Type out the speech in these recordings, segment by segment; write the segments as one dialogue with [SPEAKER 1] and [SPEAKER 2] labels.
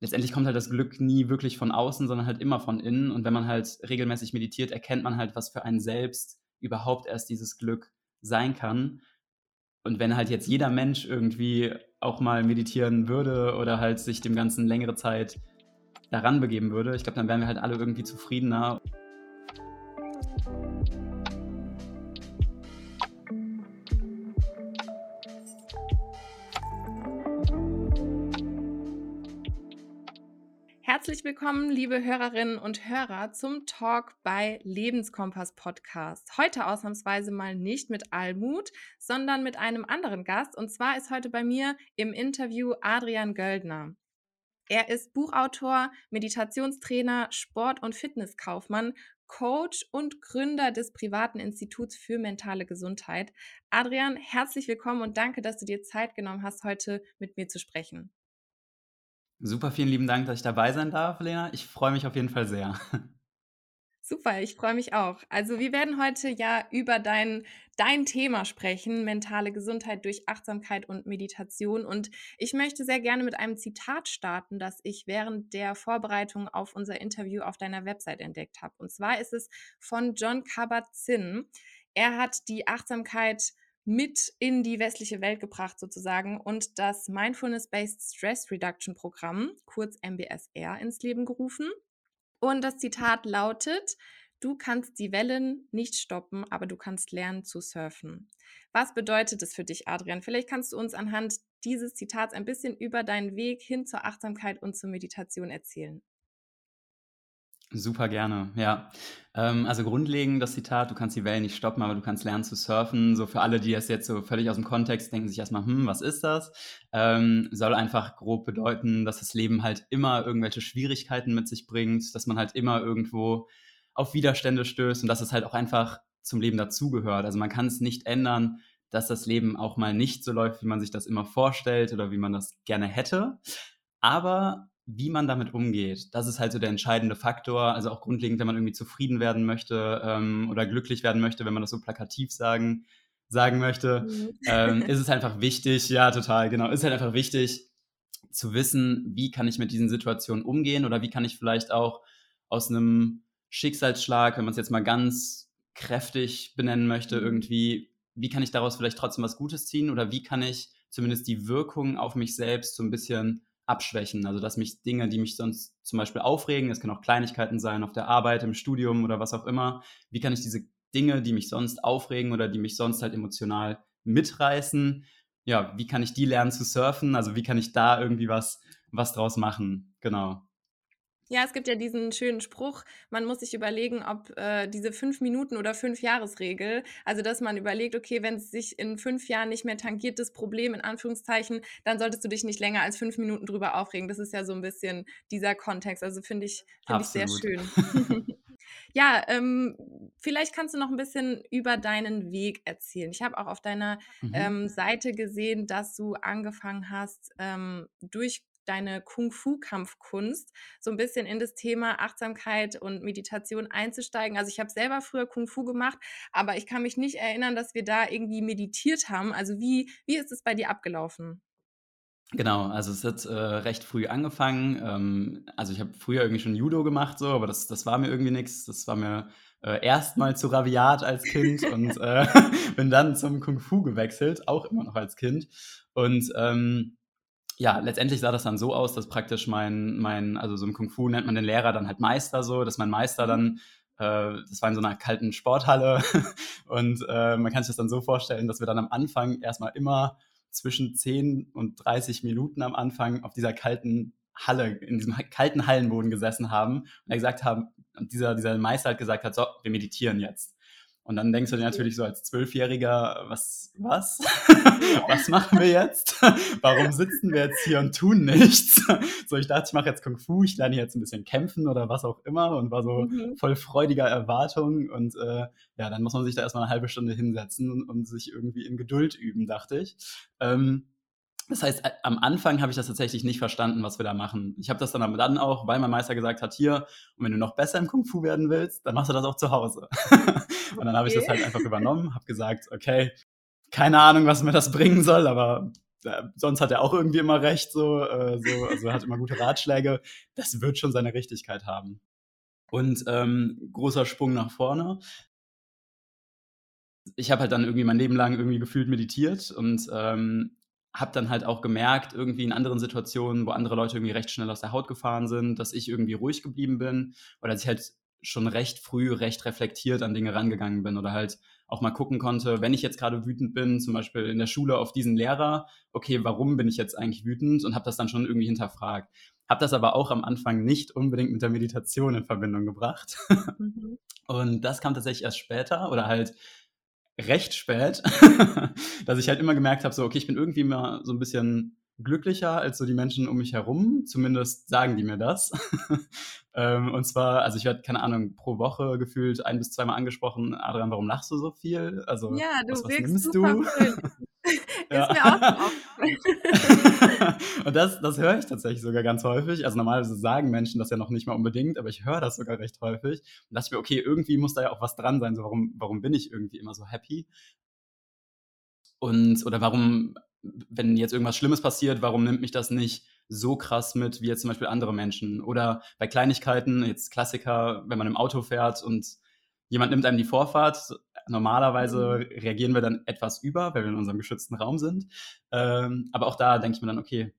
[SPEAKER 1] letztendlich kommt halt das Glück nie wirklich von außen, sondern halt immer von innen. Und wenn man halt regelmäßig meditiert, erkennt man halt, was für einen selbst überhaupt erst dieses Glück sein kann. Und wenn halt jetzt jeder Mensch irgendwie auch mal meditieren würde oder halt sich dem Ganzen längere Zeit daran begeben würde, ich glaube, dann wären wir halt alle irgendwie zufriedener.
[SPEAKER 2] Herzlich willkommen, liebe Hörerinnen und Hörer, zum Talk bei Lebenskompass Podcast. Heute ausnahmsweise mal nicht mit Almut, sondern mit einem anderen Gast. Und zwar ist heute bei mir im Interview Adrian Göldner. Er ist Buchautor, Meditationstrainer, Sport- und Fitnesskaufmann, Coach und Gründer des privaten Instituts für mentale Gesundheit. Adrian, herzlich willkommen und danke, dass du dir Zeit genommen hast, heute mit mir zu sprechen.
[SPEAKER 1] Super, vielen lieben Dank, dass ich dabei sein darf, Lena. Ich freue mich auf jeden Fall sehr.
[SPEAKER 2] Super, ich freue mich auch. Also wir werden heute ja über dein, dein Thema sprechen, mentale Gesundheit durch Achtsamkeit und Meditation. Und ich möchte sehr gerne mit einem Zitat starten, das ich während der Vorbereitung auf unser Interview auf deiner Website entdeckt habe. Und zwar ist es von John Kabat-Zinn. Er hat die Achtsamkeit mit in die westliche Welt gebracht sozusagen und das Mindfulness-Based Stress Reduction Programm, kurz MBSR, ins Leben gerufen. Und das Zitat lautet, du kannst die Wellen nicht stoppen, aber du kannst lernen zu surfen. Was bedeutet es für dich, Adrian? Vielleicht kannst du uns anhand dieses Zitats ein bisschen über deinen Weg hin zur Achtsamkeit und zur Meditation erzählen.
[SPEAKER 1] Super gerne, ja. Ähm, also grundlegend das Zitat, du kannst die Wellen nicht stoppen, aber du kannst lernen zu surfen. So für alle, die das jetzt so völlig aus dem Kontext denken, sich erstmal, hm, was ist das? Ähm, soll einfach grob bedeuten, dass das Leben halt immer irgendwelche Schwierigkeiten mit sich bringt, dass man halt immer irgendwo auf Widerstände stößt und dass es halt auch einfach zum Leben dazugehört. Also man kann es nicht ändern, dass das Leben auch mal nicht so läuft, wie man sich das immer vorstellt oder wie man das gerne hätte. Aber wie man damit umgeht, das ist halt so der entscheidende Faktor. Also auch grundlegend, wenn man irgendwie zufrieden werden möchte ähm, oder glücklich werden möchte, wenn man das so plakativ sagen, sagen möchte, mhm. ähm, ist es einfach wichtig, ja, total, genau, ist halt einfach wichtig zu wissen, wie kann ich mit diesen Situationen umgehen oder wie kann ich vielleicht auch aus einem Schicksalsschlag, wenn man es jetzt mal ganz kräftig benennen möchte, mhm. irgendwie, wie kann ich daraus vielleicht trotzdem was Gutes ziehen oder wie kann ich zumindest die Wirkung auf mich selbst so ein bisschen abschwächen. Also dass mich Dinge, die mich sonst zum Beispiel aufregen, das können auch Kleinigkeiten sein auf der Arbeit, im Studium oder was auch immer, wie kann ich diese Dinge, die mich sonst aufregen oder die mich sonst halt emotional mitreißen, ja, wie kann ich die lernen zu surfen? Also wie kann ich da irgendwie was, was draus machen? Genau.
[SPEAKER 2] Ja, es gibt ja diesen schönen Spruch, man muss sich überlegen, ob äh, diese fünf Minuten oder fünf Jahresregel, also dass man überlegt, okay, wenn es sich in fünf Jahren nicht mehr tangiert, das Problem in Anführungszeichen, dann solltest du dich nicht länger als fünf Minuten drüber aufregen. Das ist ja so ein bisschen dieser Kontext. Also finde ich, find ich sehr schön. ja, ähm, vielleicht kannst du noch ein bisschen über deinen Weg erzählen. Ich habe auch auf deiner mhm. ähm, Seite gesehen, dass du angefangen hast, ähm, durch deine Kung-Fu-Kampfkunst so ein bisschen in das Thema Achtsamkeit und Meditation einzusteigen. Also ich habe selber früher Kung-Fu gemacht, aber ich kann mich nicht erinnern, dass wir da irgendwie meditiert haben. Also wie, wie ist es bei dir abgelaufen?
[SPEAKER 1] Genau, also es hat äh, recht früh angefangen. Ähm, also ich habe früher irgendwie schon Judo gemacht, so, aber das, das war mir irgendwie nichts. Das war mir äh, erstmal zu raviat als Kind und äh, bin dann zum Kung Fu gewechselt, auch immer noch als Kind. Und ähm, ja, letztendlich sah das dann so aus, dass praktisch mein, mein, also so im Kung Fu nennt man den Lehrer dann halt Meister so, dass mein Meister dann, äh, das war in so einer kalten Sporthalle und äh, man kann sich das dann so vorstellen, dass wir dann am Anfang erstmal immer zwischen 10 und 30 Minuten am Anfang auf dieser kalten Halle, in diesem kalten Hallenboden gesessen haben und er gesagt haben, dieser, dieser Meister hat gesagt hat, so, wir meditieren jetzt. Und dann denkst du dir natürlich so als Zwölfjähriger, was, was? was machen wir jetzt? Warum sitzen wir jetzt hier und tun nichts? So, ich dachte, ich mache jetzt Kung Fu, ich lerne jetzt ein bisschen kämpfen oder was auch immer und war so mhm. voll freudiger Erwartung. Und äh, ja, dann muss man sich da erstmal eine halbe Stunde hinsetzen und, und sich irgendwie in Geduld üben, dachte ich. Ähm, das heißt, am Anfang habe ich das tatsächlich nicht verstanden, was wir da machen. Ich habe das dann, dann auch, weil mein Meister gesagt hat, hier, und wenn du noch besser im Kung Fu werden willst, dann machst du das auch zu Hause. und dann habe ich das halt einfach übernommen, habe gesagt, okay, keine Ahnung, was mir das bringen soll, aber äh, sonst hat er auch irgendwie immer recht, so, äh, so also er hat immer gute Ratschläge. Das wird schon seine Richtigkeit haben. Und ähm, großer Sprung nach vorne. Ich habe halt dann irgendwie mein Leben lang irgendwie gefühlt meditiert und ähm, habe dann halt auch gemerkt, irgendwie in anderen Situationen, wo andere Leute irgendwie recht schnell aus der Haut gefahren sind, dass ich irgendwie ruhig geblieben bin oder dass ich halt schon recht früh recht reflektiert an Dinge rangegangen bin oder halt auch mal gucken konnte, wenn ich jetzt gerade wütend bin, zum Beispiel in der Schule auf diesen Lehrer, okay, warum bin ich jetzt eigentlich wütend und habe das dann schon irgendwie hinterfragt. Habe das aber auch am Anfang nicht unbedingt mit der Meditation in Verbindung gebracht. Mhm. Und das kam tatsächlich erst später oder halt recht spät, dass ich halt immer gemerkt habe, so, okay, ich bin irgendwie mal so ein bisschen glücklicher als so die Menschen um mich herum. Zumindest sagen die mir das. ähm, und zwar, also ich werde, keine Ahnung, pro Woche gefühlt ein bis zweimal angesprochen, Adrian, warum lachst du so viel? Also,
[SPEAKER 2] ja, du was, was nimmst du? Ja. Ist mir auch
[SPEAKER 1] Und das, das höre ich tatsächlich sogar ganz häufig. Also normalerweise sagen Menschen das ja noch nicht mal unbedingt, aber ich höre das sogar recht häufig. Und dachte ich mir, okay, irgendwie muss da ja auch was dran sein. So, warum, warum bin ich irgendwie immer so happy? Und, oder warum, wenn jetzt irgendwas Schlimmes passiert, warum nimmt mich das nicht so krass mit wie jetzt zum Beispiel andere Menschen? Oder bei Kleinigkeiten, jetzt Klassiker, wenn man im Auto fährt und jemand nimmt einem die Vorfahrt, Normalerweise mhm. reagieren wir dann etwas über, weil wir in unserem geschützten Raum sind. Ähm, aber auch da denke ich mir dann, okay,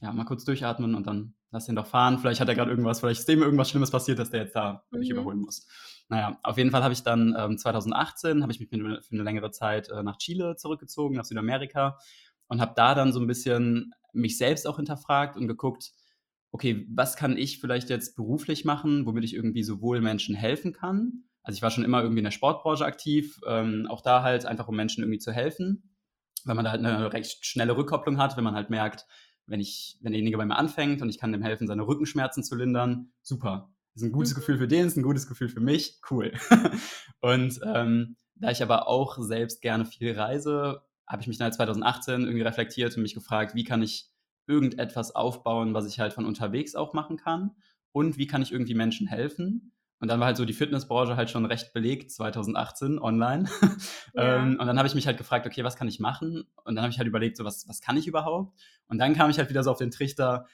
[SPEAKER 1] ja, mal kurz durchatmen und dann lass den doch fahren. Vielleicht hat er gerade irgendwas, vielleicht ist dem irgendwas Schlimmes passiert, dass der jetzt da mhm. mich überholen muss. Naja, auf jeden Fall habe ich dann ähm, 2018, habe ich mich für eine längere Zeit äh, nach Chile zurückgezogen, nach Südamerika und habe da dann so ein bisschen mich selbst auch hinterfragt und geguckt, okay, was kann ich vielleicht jetzt beruflich machen, womit ich irgendwie sowohl Menschen helfen kann, also ich war schon immer irgendwie in der Sportbranche aktiv, ähm, auch da halt einfach, um Menschen irgendwie zu helfen, weil man da halt eine recht schnelle Rückkopplung hat, wenn man halt merkt, wenn ich, wenn derjenige bei mir anfängt und ich kann dem helfen, seine Rückenschmerzen zu lindern, super. Das ist ein gutes mhm. Gefühl für den, ist ein gutes Gefühl für mich, cool. und ähm, da ich aber auch selbst gerne viel reise, habe ich mich dann 2018 irgendwie reflektiert und mich gefragt, wie kann ich irgendetwas aufbauen, was ich halt von unterwegs auch machen kann und wie kann ich irgendwie Menschen helfen. Und dann war halt so die Fitnessbranche halt schon recht belegt, 2018 online. Ja. ähm, und dann habe ich mich halt gefragt, okay, was kann ich machen? Und dann habe ich halt überlegt, so was, was kann ich überhaupt? Und dann kam ich halt wieder so auf den Trichter,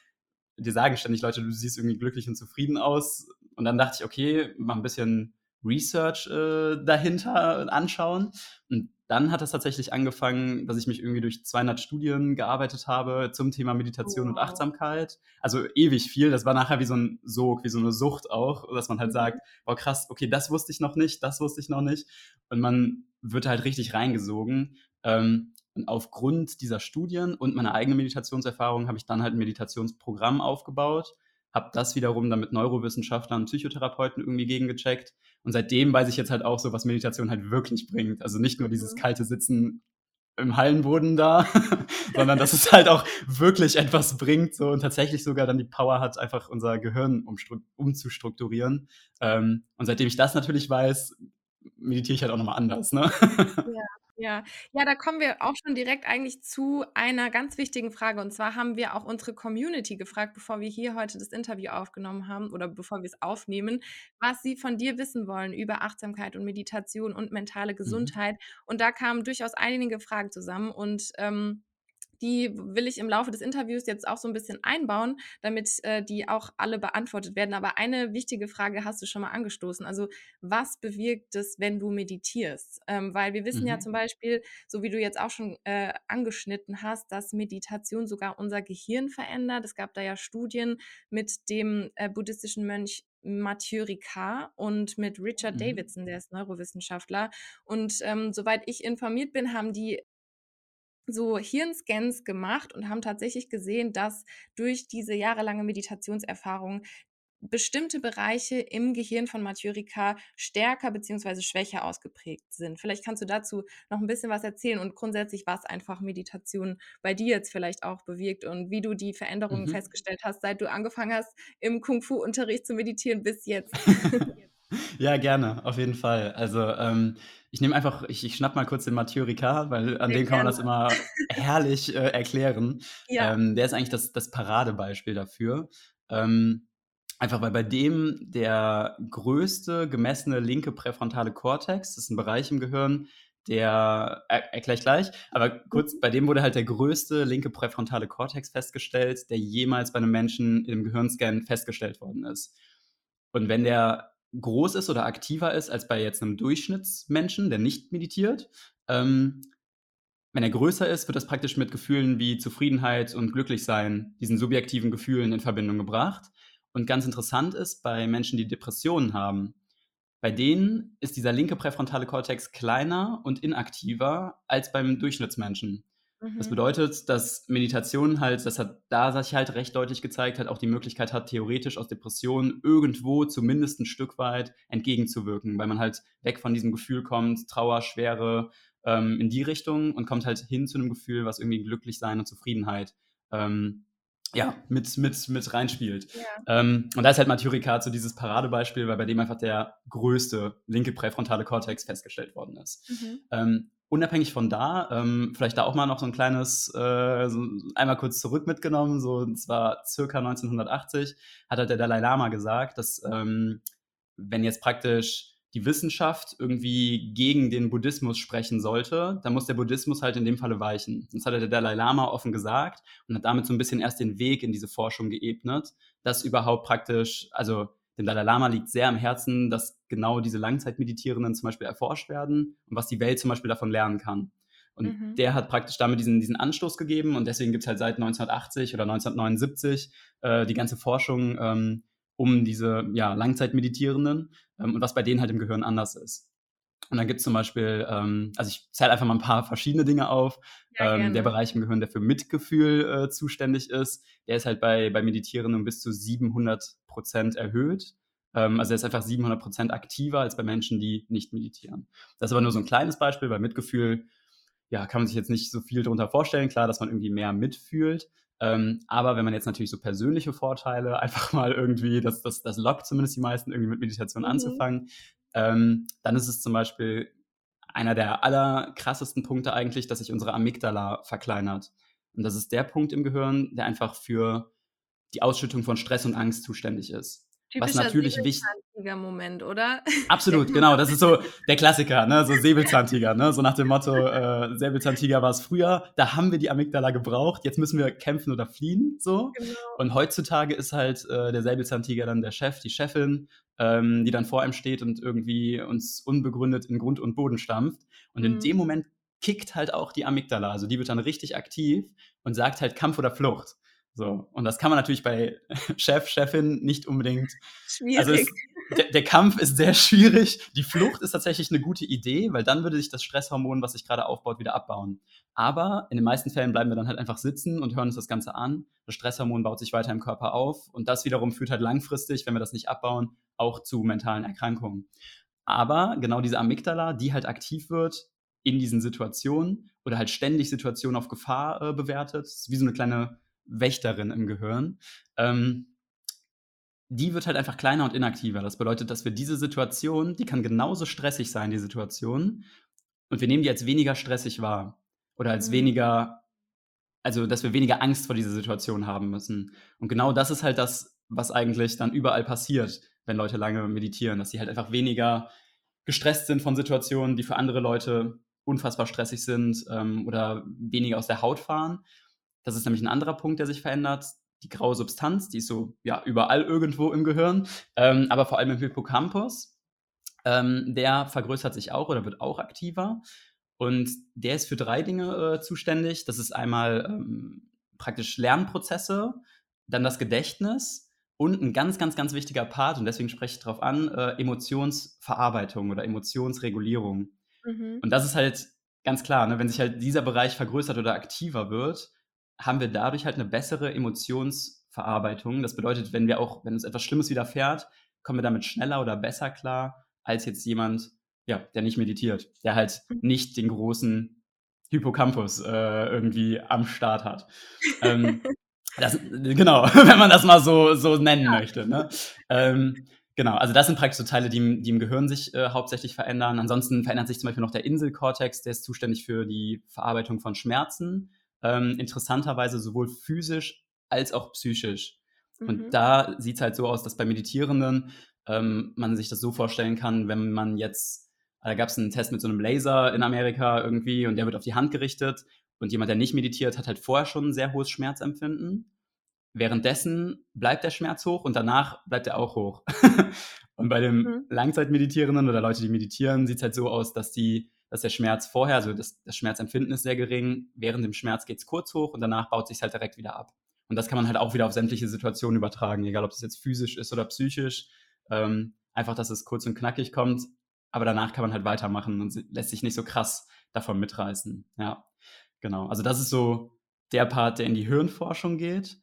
[SPEAKER 1] dir sagen ständig Leute, du siehst irgendwie glücklich und zufrieden aus. Und dann dachte ich, okay, mal ein bisschen Research äh, dahinter anschauen. Und dann hat es tatsächlich angefangen, dass ich mich irgendwie durch 200 Studien gearbeitet habe zum Thema Meditation wow. und Achtsamkeit. Also ewig viel. Das war nachher wie so ein Sog, wie so eine Sucht auch, dass man halt mhm. sagt, boah krass, okay, das wusste ich noch nicht, das wusste ich noch nicht. Und man wird halt richtig reingesogen. Ähm, und aufgrund dieser Studien und meiner eigenen Meditationserfahrung habe ich dann halt ein Meditationsprogramm aufgebaut habe das wiederum dann mit Neurowissenschaftlern und Psychotherapeuten irgendwie gegengecheckt. Und seitdem weiß ich jetzt halt auch so, was Meditation halt wirklich bringt. Also nicht nur dieses mhm. kalte Sitzen im Hallenboden da, sondern dass es halt auch wirklich etwas bringt so und tatsächlich sogar dann die Power hat, einfach unser Gehirn umzustrukturieren. Ähm, und seitdem ich das natürlich weiß, meditiere ich halt auch nochmal anders. Ne?
[SPEAKER 2] Ja, ja, ja, da kommen wir auch schon direkt eigentlich zu einer ganz wichtigen Frage. Und zwar haben wir auch unsere Community gefragt, bevor wir hier heute das Interview aufgenommen haben oder bevor wir es aufnehmen, was sie von dir wissen wollen über Achtsamkeit und Meditation und mentale Mhm. Gesundheit. Und da kamen durchaus einige Fragen zusammen und ähm, die will ich im Laufe des Interviews jetzt auch so ein bisschen einbauen, damit äh, die auch alle beantwortet werden. Aber eine wichtige Frage hast du schon mal angestoßen. Also was bewirkt es, wenn du meditierst? Ähm, weil wir wissen mhm. ja zum Beispiel, so wie du jetzt auch schon äh, angeschnitten hast, dass Meditation sogar unser Gehirn verändert. Es gab da ja Studien mit dem äh, buddhistischen Mönch Mathieu Ricard und mit Richard mhm. Davidson, der ist Neurowissenschaftler. Und ähm, soweit ich informiert bin, haben die so Hirnscans gemacht und haben tatsächlich gesehen, dass durch diese jahrelange Meditationserfahrung bestimmte Bereiche im Gehirn von Ricard stärker bzw. schwächer ausgeprägt sind. Vielleicht kannst du dazu noch ein bisschen was erzählen und grundsätzlich, was einfach Meditation bei dir jetzt vielleicht auch bewirkt und wie du die Veränderungen mhm. festgestellt hast, seit du angefangen hast, im Kung-Fu-Unterricht zu meditieren bis jetzt.
[SPEAKER 1] Ja, gerne, auf jeden Fall. Also, ähm, ich nehme einfach ich ich schnappe mal kurz den Mathieu Ricard, weil an dem kann man das immer herrlich, äh, erklären. Ja. Ähm, der ist eigentlich das das Paradebeispiel dafür. Ähm, einfach weil bei dem der größte gemessene linke präfrontale Kortex, das ist ein Bereich im Gehirn, der er, erkläre ich gleich, aber kurz, bei dem wurde halt der größte linke präfrontale Kortex festgestellt, der jemals bei einem Menschen im Gehirnscan festgestellt worden ist. Und wenn der groß ist oder aktiver ist als bei jetzt einem Durchschnittsmenschen, der nicht meditiert, ähm, wenn er größer ist, wird das praktisch mit Gefühlen wie Zufriedenheit und Glücklichsein, diesen subjektiven Gefühlen in Verbindung gebracht. Und ganz interessant ist, bei Menschen, die Depressionen haben, bei denen ist dieser linke präfrontale Kortex kleiner und inaktiver als beim Durchschnittsmenschen. Mhm. Das bedeutet, dass Meditation halt, das hat da sich halt recht deutlich gezeigt, hat auch die Möglichkeit hat, theoretisch aus Depressionen irgendwo zumindest ein Stück weit entgegenzuwirken, weil man halt weg von diesem Gefühl kommt, Trauer, Schwere ähm, in die Richtung und kommt halt hin zu einem Gefühl, was irgendwie Glücklichsein und Zufriedenheit ähm, ja, mit, mit, mit reinspielt. Ja. Ähm, und da ist halt Mathurikat so dieses Paradebeispiel, weil bei dem einfach der größte linke präfrontale Kortex festgestellt worden ist. Mhm. Ähm, unabhängig von da, ähm, vielleicht da auch mal noch so ein kleines, äh, so einmal kurz zurück mitgenommen, so, und zwar circa 1980, hat halt der Dalai Lama gesagt, dass ähm, wenn jetzt praktisch die Wissenschaft irgendwie gegen den Buddhismus sprechen sollte, dann muss der Buddhismus halt in dem Falle weichen. Das hat der Dalai Lama offen gesagt und hat damit so ein bisschen erst den Weg in diese Forschung geebnet, dass überhaupt praktisch, also dem Dalai Lama liegt sehr am Herzen, dass genau diese Langzeitmeditierenden zum Beispiel erforscht werden und was die Welt zum Beispiel davon lernen kann. Und mhm. der hat praktisch damit diesen, diesen Anstoß gegeben und deswegen gibt es halt seit 1980 oder 1979 äh, die ganze Forschung ähm, um diese ja, Langzeitmeditierenden ähm, und was bei denen halt im Gehirn anders ist. Und dann gibt es zum Beispiel, ähm, also ich zähle einfach mal ein paar verschiedene Dinge auf. Ja, ähm, der Bereich im Gehirn, der für Mitgefühl äh, zuständig ist, der ist halt bei, bei Meditierenden um bis zu 700 Prozent erhöht. Ähm, also er ist einfach 700 Prozent aktiver als bei Menschen, die nicht meditieren. Das ist aber nur so ein kleines Beispiel, weil Mitgefühl, ja, kann man sich jetzt nicht so viel darunter vorstellen. Klar, dass man irgendwie mehr mitfühlt. Ähm, aber wenn man jetzt natürlich so persönliche Vorteile einfach mal irgendwie, das, das, das lockt zumindest die meisten, irgendwie mit Meditation mhm. anzufangen, ähm, dann ist es zum Beispiel einer der allerkrassesten Punkte eigentlich, dass sich unsere Amygdala verkleinert. Und das ist der Punkt im Gehirn, der einfach für die Ausschüttung von Stress und Angst zuständig ist.
[SPEAKER 2] Was natürlich wichtig Moment, oder?
[SPEAKER 1] Absolut, genau. Das ist so der Klassiker, ne? So Säbelzahntiger, ne? So nach dem Motto, äh, Säbelzahntiger war es früher, da haben wir die Amygdala gebraucht, jetzt müssen wir kämpfen oder fliehen. So. Genau. Und heutzutage ist halt äh, der Säbelzahntiger dann der Chef, die Chefin, ähm, die dann vor einem steht und irgendwie uns unbegründet in Grund und Boden stampft. Und mhm. in dem Moment kickt halt auch die Amygdala. Also die wird dann richtig aktiv und sagt halt Kampf oder Flucht. So, und das kann man natürlich bei Chef, Chefin nicht unbedingt.
[SPEAKER 2] Schwierig. Also
[SPEAKER 1] es, der, der, Kampf ist sehr schwierig. Die Flucht ist tatsächlich eine gute Idee, weil dann würde sich das Stresshormon, was sich gerade aufbaut, wieder abbauen. Aber in den meisten Fällen bleiben wir dann halt einfach sitzen und hören uns das Ganze an. Das Stresshormon baut sich weiter im Körper auf und das wiederum führt halt langfristig, wenn wir das nicht abbauen, auch zu mentalen Erkrankungen. Aber genau diese Amygdala, die halt aktiv wird in diesen Situationen oder halt ständig Situationen auf Gefahr äh, bewertet, ist wie so eine kleine Wächterin im Gehirn. Ähm, die wird halt einfach kleiner und inaktiver. Das bedeutet, dass wir diese Situation, die kann genauso stressig sein, die Situation, und wir nehmen die als weniger stressig wahr. Oder als mhm. weniger, also dass wir weniger Angst vor dieser Situation haben müssen. Und genau das ist halt das, was eigentlich dann überall passiert, wenn Leute lange meditieren, dass sie halt einfach weniger gestresst sind von Situationen, die für andere Leute unfassbar stressig sind ähm, oder weniger aus der Haut fahren, das ist nämlich ein anderer Punkt, der sich verändert. Die graue Substanz, die ist so ja überall irgendwo im Gehirn, ähm, aber vor allem im Hippocampus. Ähm, der vergrößert sich auch oder wird auch aktiver. Und der ist für drei Dinge äh, zuständig. Das ist einmal ähm, praktisch Lernprozesse, dann das Gedächtnis und ein ganz, ganz, ganz wichtiger Part, und deswegen spreche ich darauf an, äh, Emotionsverarbeitung oder Emotionsregulierung. Mhm. Und das ist halt ganz klar, ne, wenn sich halt dieser Bereich vergrößert oder aktiver wird, haben wir dadurch halt eine bessere Emotionsverarbeitung. Das bedeutet, wenn wir auch, wenn uns etwas Schlimmes widerfährt, kommen wir damit schneller oder besser klar, als jetzt jemand, ja, der nicht meditiert, der halt mhm. nicht den großen Hippocampus äh, irgendwie am Start hat. ähm, das, genau, wenn man das mal so, so nennen ja. möchte. Ne? Ähm, genau, also das sind praktisch so Teile, die, die im Gehirn sich äh, hauptsächlich verändern. Ansonsten verändert sich zum Beispiel noch der Inselkortex, der ist zuständig für die Verarbeitung von Schmerzen ähm, interessanterweise sowohl physisch als auch psychisch. Mhm. Und da sieht es halt so aus, dass bei Meditierenden ähm, man sich das so vorstellen kann, wenn man jetzt Da gab es einen Test mit so einem Laser in Amerika irgendwie und der wird auf die Hand gerichtet. Und jemand, der nicht meditiert, hat halt vorher schon ein sehr hohes Schmerzempfinden. Währenddessen bleibt der Schmerz hoch und danach bleibt er auch hoch. und bei den mhm. Langzeitmeditierenden oder Leute, die meditieren, sieht es halt so aus, dass die, dass der Schmerz vorher, also das, das Schmerzempfinden ist sehr gering, während dem Schmerz geht es kurz hoch und danach baut sich halt direkt wieder ab. Und das kann man halt auch wieder auf sämtliche Situationen übertragen, egal ob es jetzt physisch ist oder psychisch. Ähm, einfach, dass es kurz und knackig kommt, aber danach kann man halt weitermachen und lässt sich nicht so krass davon mitreißen. Ja, genau. Also das ist so der Part, der in die Hirnforschung geht.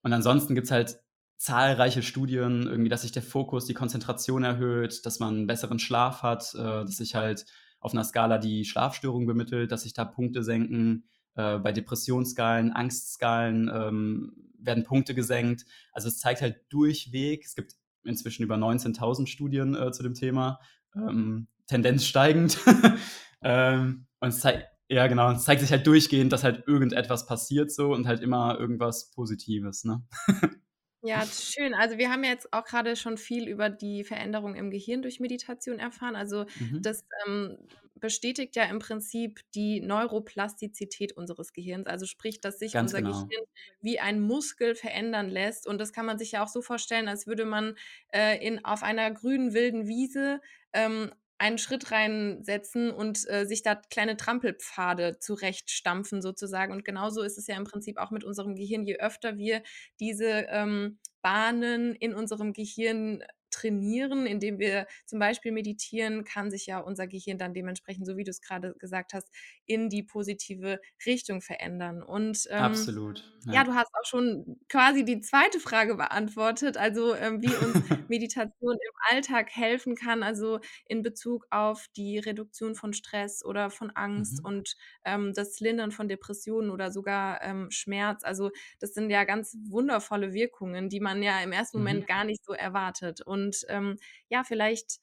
[SPEAKER 1] Und ansonsten gibt es halt zahlreiche Studien, irgendwie, dass sich der Fokus, die Konzentration erhöht, dass man einen besseren Schlaf hat, äh, dass sich halt auf einer Skala die Schlafstörung bemittelt, dass sich da Punkte senken. Äh, bei Depressionsskalen, Angstskalen ähm, werden Punkte gesenkt. Also es zeigt halt durchweg, es gibt inzwischen über 19.000 Studien äh, zu dem Thema, ähm, Tendenz steigend. ähm, und es zeigt, ja, genau. Es zeigt sich halt durchgehend, dass halt irgendetwas passiert so und halt immer irgendwas Positives, ne?
[SPEAKER 2] Ja, schön. Also wir haben jetzt auch gerade schon viel über die Veränderung im Gehirn durch Meditation erfahren. Also mhm. das ähm, bestätigt ja im Prinzip die Neuroplastizität unseres Gehirns. Also sprich, dass sich Ganz unser genau. Gehirn wie ein Muskel verändern lässt. Und das kann man sich ja auch so vorstellen, als würde man äh, in, auf einer grünen wilden Wiese ähm, einen Schritt reinsetzen und äh, sich da kleine Trampelpfade zurechtstampfen sozusagen. Und genauso ist es ja im Prinzip auch mit unserem Gehirn. Je öfter wir diese ähm, Bahnen in unserem Gehirn trainieren, indem wir zum Beispiel meditieren, kann sich ja unser Gehirn dann dementsprechend, so wie du es gerade gesagt hast, in die positive Richtung verändern. Und
[SPEAKER 1] ähm, absolut.
[SPEAKER 2] Ja. ja. du hast auch schon quasi die zweite Frage beantwortet, also ähm, wie uns Meditation im Alltag helfen kann, also in Bezug auf die Reduktion von Stress oder von Angst mhm. und ähm, das Lindern von Depressionen oder sogar ähm, Schmerz. Also das sind ja ganz wundervolle Wirkungen, die man ja im ersten Moment mhm. gar nicht so erwartet. Und und ähm, ja, vielleicht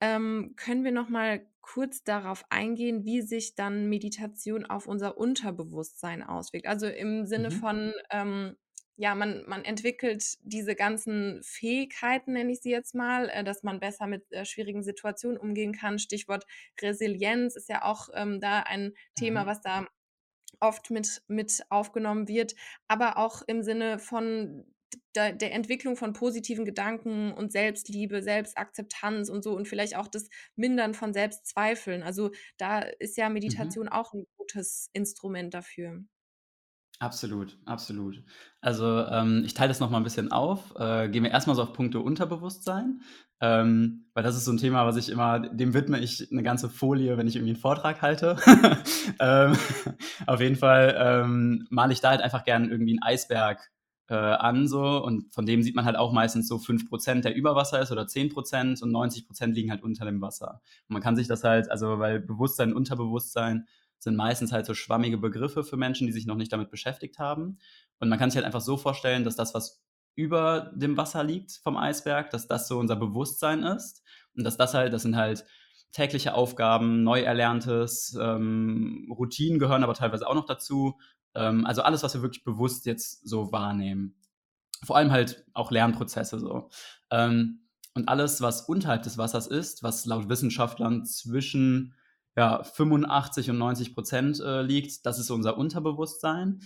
[SPEAKER 2] ähm, können wir noch mal kurz darauf eingehen, wie sich dann Meditation auf unser Unterbewusstsein auswirkt. Also im Sinne mhm. von ähm, ja, man, man entwickelt diese ganzen Fähigkeiten, nenne ich sie jetzt mal, äh, dass man besser mit äh, schwierigen Situationen umgehen kann. Stichwort Resilienz ist ja auch ähm, da ein Thema, mhm. was da oft mit, mit aufgenommen wird, aber auch im Sinne von der, der Entwicklung von positiven Gedanken und Selbstliebe, Selbstakzeptanz und so und vielleicht auch das Mindern von Selbstzweifeln. Also da ist ja mhm. Meditation mhm. auch ein gutes Instrument dafür.
[SPEAKER 1] Absolut, absolut. Also ähm, ich teile das nochmal ein bisschen auf. Äh, gehen wir erstmal so auf Punkte Unterbewusstsein, ähm, weil das ist so ein Thema, was ich immer, dem widme ich eine ganze Folie, wenn ich irgendwie einen Vortrag halte. ähm, auf jeden Fall ähm, male ich da halt einfach gerne irgendwie einen Eisberg äh, an so und von dem sieht man halt auch meistens so 5%, der über Wasser ist oder 10% und 90% liegen halt unter dem Wasser. Und man kann sich das halt, also weil Bewusstsein, Unterbewusstsein sind meistens halt so schwammige Begriffe für Menschen, die sich noch nicht damit beschäftigt haben. Und man kann sich halt einfach so vorstellen, dass das, was über dem Wasser liegt vom Eisberg, dass das so unser Bewusstsein ist und dass das halt, das sind halt tägliche Aufgaben, neu erlerntes, ähm, Routinen gehören aber teilweise auch noch dazu ähm, also alles, was wir wirklich bewusst jetzt so wahrnehmen. Vor allem halt auch Lernprozesse so. Ähm, und alles, was unterhalb des Wassers ist, was laut Wissenschaftlern zwischen ja, 85 und 90 Prozent äh, liegt, das ist unser Unterbewusstsein.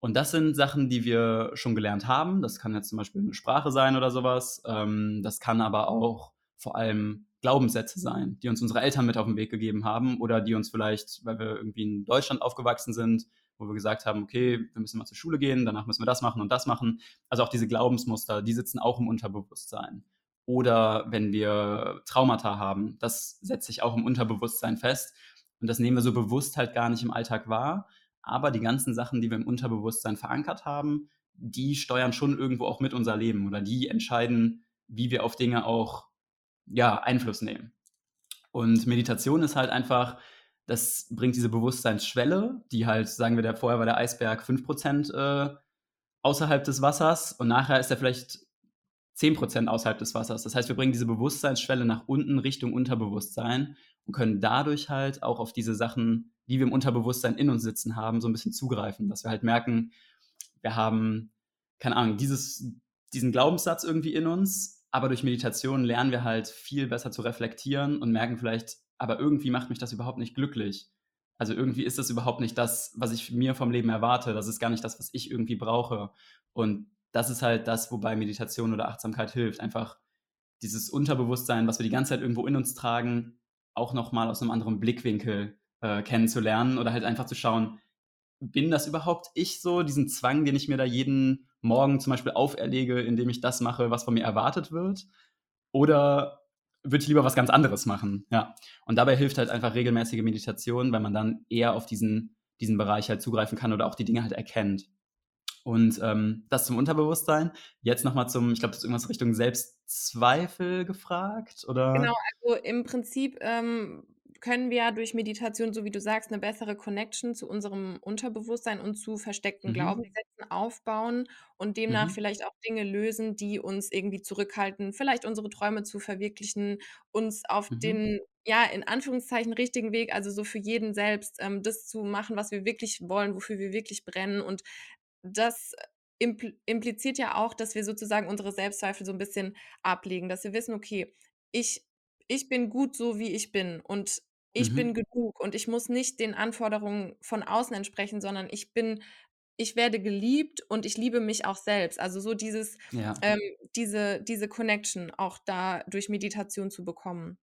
[SPEAKER 1] Und das sind Sachen, die wir schon gelernt haben. Das kann jetzt zum Beispiel eine Sprache sein oder sowas. Ähm, das kann aber auch vor allem Glaubenssätze sein, die uns unsere Eltern mit auf den Weg gegeben haben oder die uns vielleicht, weil wir irgendwie in Deutschland aufgewachsen sind, wo wir gesagt haben, okay, wir müssen mal zur Schule gehen, danach müssen wir das machen und das machen. Also auch diese Glaubensmuster, die sitzen auch im Unterbewusstsein. Oder wenn wir Traumata haben, das setzt sich auch im Unterbewusstsein fest. Und das nehmen wir so bewusst halt gar nicht im Alltag wahr. Aber die ganzen Sachen, die wir im Unterbewusstsein verankert haben, die steuern schon irgendwo auch mit unser Leben oder die entscheiden, wie wir auf Dinge auch ja, Einfluss nehmen. Und Meditation ist halt einfach das bringt diese Bewusstseinsschwelle, die halt, sagen wir, der, vorher war der Eisberg 5% äh, außerhalb des Wassers und nachher ist er vielleicht 10% außerhalb des Wassers. Das heißt, wir bringen diese Bewusstseinsschwelle nach unten Richtung Unterbewusstsein und können dadurch halt auch auf diese Sachen, die wir im Unterbewusstsein in uns sitzen haben, so ein bisschen zugreifen, dass wir halt merken, wir haben, keine Ahnung, dieses, diesen Glaubenssatz irgendwie in uns, aber durch Meditation lernen wir halt viel besser zu reflektieren und merken vielleicht, aber irgendwie macht mich das überhaupt nicht glücklich. Also irgendwie ist das überhaupt nicht das, was ich mir vom Leben erwarte. Das ist gar nicht das, was ich irgendwie brauche. Und das ist halt das, wobei Meditation oder Achtsamkeit hilft. Einfach dieses Unterbewusstsein, was wir die ganze Zeit irgendwo in uns tragen, auch nochmal aus einem anderen Blickwinkel äh, kennenzulernen oder halt einfach zu schauen, bin das überhaupt ich so, diesen Zwang, den ich mir da jeden Morgen zum Beispiel auferlege, indem ich das mache, was von mir erwartet wird? Oder würde ich lieber was ganz anderes machen? Ja. Und dabei hilft halt einfach regelmäßige Meditation, weil man dann eher auf diesen, diesen Bereich halt zugreifen kann oder auch die Dinge halt erkennt. Und ähm, das zum Unterbewusstsein. Jetzt nochmal zum, ich glaube, das ist irgendwas Richtung Selbstzweifel gefragt, oder?
[SPEAKER 2] Genau, also im Prinzip ähm, können wir durch Meditation, so wie du sagst, eine bessere Connection zu unserem Unterbewusstsein und zu versteckten
[SPEAKER 1] Mhm.
[SPEAKER 2] Glaubenssätzen aufbauen und demnach
[SPEAKER 1] Mhm.
[SPEAKER 2] vielleicht auch Dinge lösen, die uns irgendwie zurückhalten, vielleicht unsere Träume zu verwirklichen, uns auf
[SPEAKER 1] Mhm.
[SPEAKER 2] den, ja, in Anführungszeichen richtigen Weg, also so für jeden selbst, ähm, das zu machen, was wir wirklich wollen, wofür wir wirklich brennen. Und das impl impliziert ja auch, dass wir sozusagen unsere Selbstzweifel so ein bisschen ablegen, dass wir wissen: „Okay, ich ich bin gut so, wie ich bin und ich bin
[SPEAKER 1] Mhm.
[SPEAKER 2] genug und ich muss nicht den Anforderungen von außen entsprechen, sondern ich bin ich werde geliebt und ich liebe mich auch selbst.“ Also, so dieses
[SPEAKER 1] Ja.
[SPEAKER 2] ähm, diese diese Connection auch da durch Meditation zu bekommen.